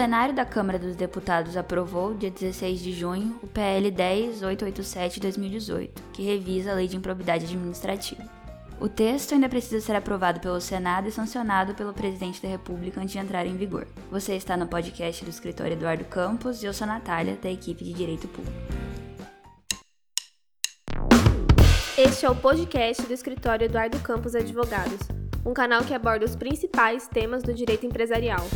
plenário da Câmara dos Deputados aprovou, dia 16 de junho, o PL 10.887-2018, que revisa a Lei de Improbidade Administrativa. O texto ainda precisa ser aprovado pelo Senado e sancionado pelo Presidente da República antes de entrar em vigor. Você está no podcast do escritório Eduardo Campos e eu sou Natália, da equipe de Direito Público. Este é o podcast do escritório Eduardo Campos Advogados, um canal que aborda os principais temas do direito empresarial.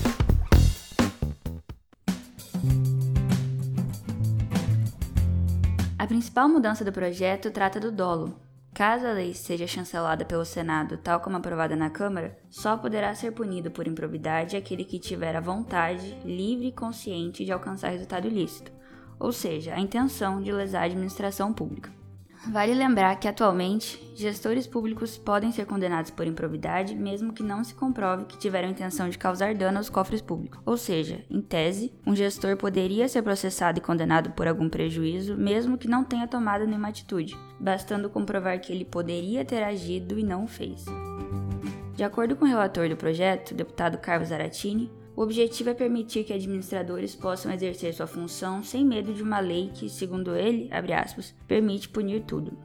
A principal mudança do projeto trata do dolo. Caso a lei seja chancelada pelo Senado, tal como aprovada na Câmara, só poderá ser punido por improbidade aquele que tiver a vontade, livre e consciente de alcançar resultado ilícito, ou seja, a intenção de lesar a administração pública. Vale lembrar que atualmente gestores públicos podem ser condenados por improbidade mesmo que não se comprove que tiveram intenção de causar dano aos cofres públicos. Ou seja, em tese, um gestor poderia ser processado e condenado por algum prejuízo mesmo que não tenha tomado nenhuma atitude, bastando comprovar que ele poderia ter agido e não o fez. De acordo com o relator do projeto, deputado Carlos Zaratini, o objetivo é permitir que administradores possam exercer sua função sem medo de uma lei que, segundo ele, aspas, permite punir tudo.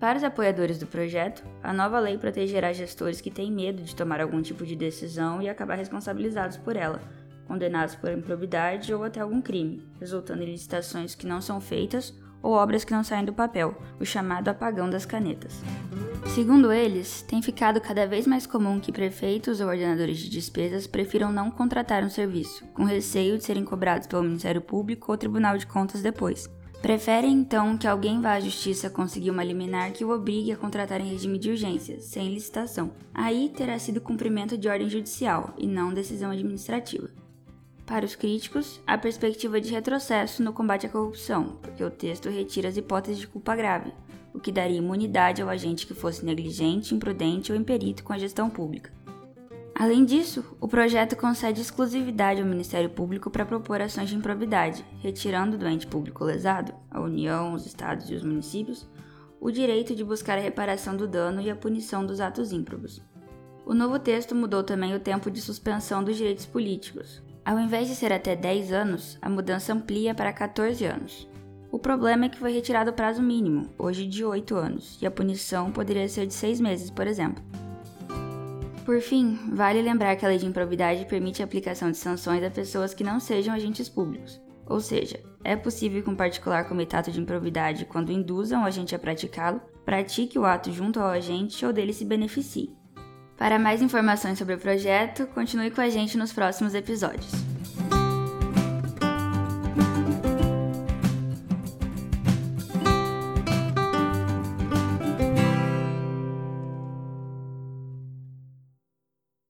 Para os apoiadores do projeto, a nova lei protegerá gestores que têm medo de tomar algum tipo de decisão e acabar responsabilizados por ela, condenados por improbidade ou até algum crime, resultando em licitações que não são feitas ou obras que não saem do papel, o chamado apagão das canetas. Segundo eles, tem ficado cada vez mais comum que prefeitos ou ordenadores de despesas prefiram não contratar um serviço, com receio de serem cobrados pelo Ministério Público ou Tribunal de Contas depois. Preferem então que alguém vá à justiça conseguir uma liminar que o obrigue a contratar em regime de urgência, sem licitação. Aí terá sido cumprimento de ordem judicial e não decisão administrativa. Para os críticos, há perspectiva de retrocesso no combate à corrupção, porque o texto retira as hipóteses de culpa grave, o que daria imunidade ao agente que fosse negligente, imprudente ou imperito com a gestão pública. Além disso, o projeto concede exclusividade ao Ministério Público para propor ações de improbidade, retirando do ente público lesado, a União, os estados e os municípios, o direito de buscar a reparação do dano e a punição dos atos ímprobos. O novo texto mudou também o tempo de suspensão dos direitos políticos, ao invés de ser até 10 anos, a mudança amplia para 14 anos. O problema é que foi retirado o prazo mínimo, hoje de 8 anos, e a punição poderia ser de 6 meses, por exemplo. Por fim, vale lembrar que a lei de improbidade permite a aplicação de sanções a pessoas que não sejam agentes públicos. Ou seja, é possível que um particular cometa ato de improbidade quando induzam o agente a praticá-lo, pratique o ato junto ao agente ou dele se beneficie. Para mais informações sobre o projeto, continue com a gente nos próximos episódios.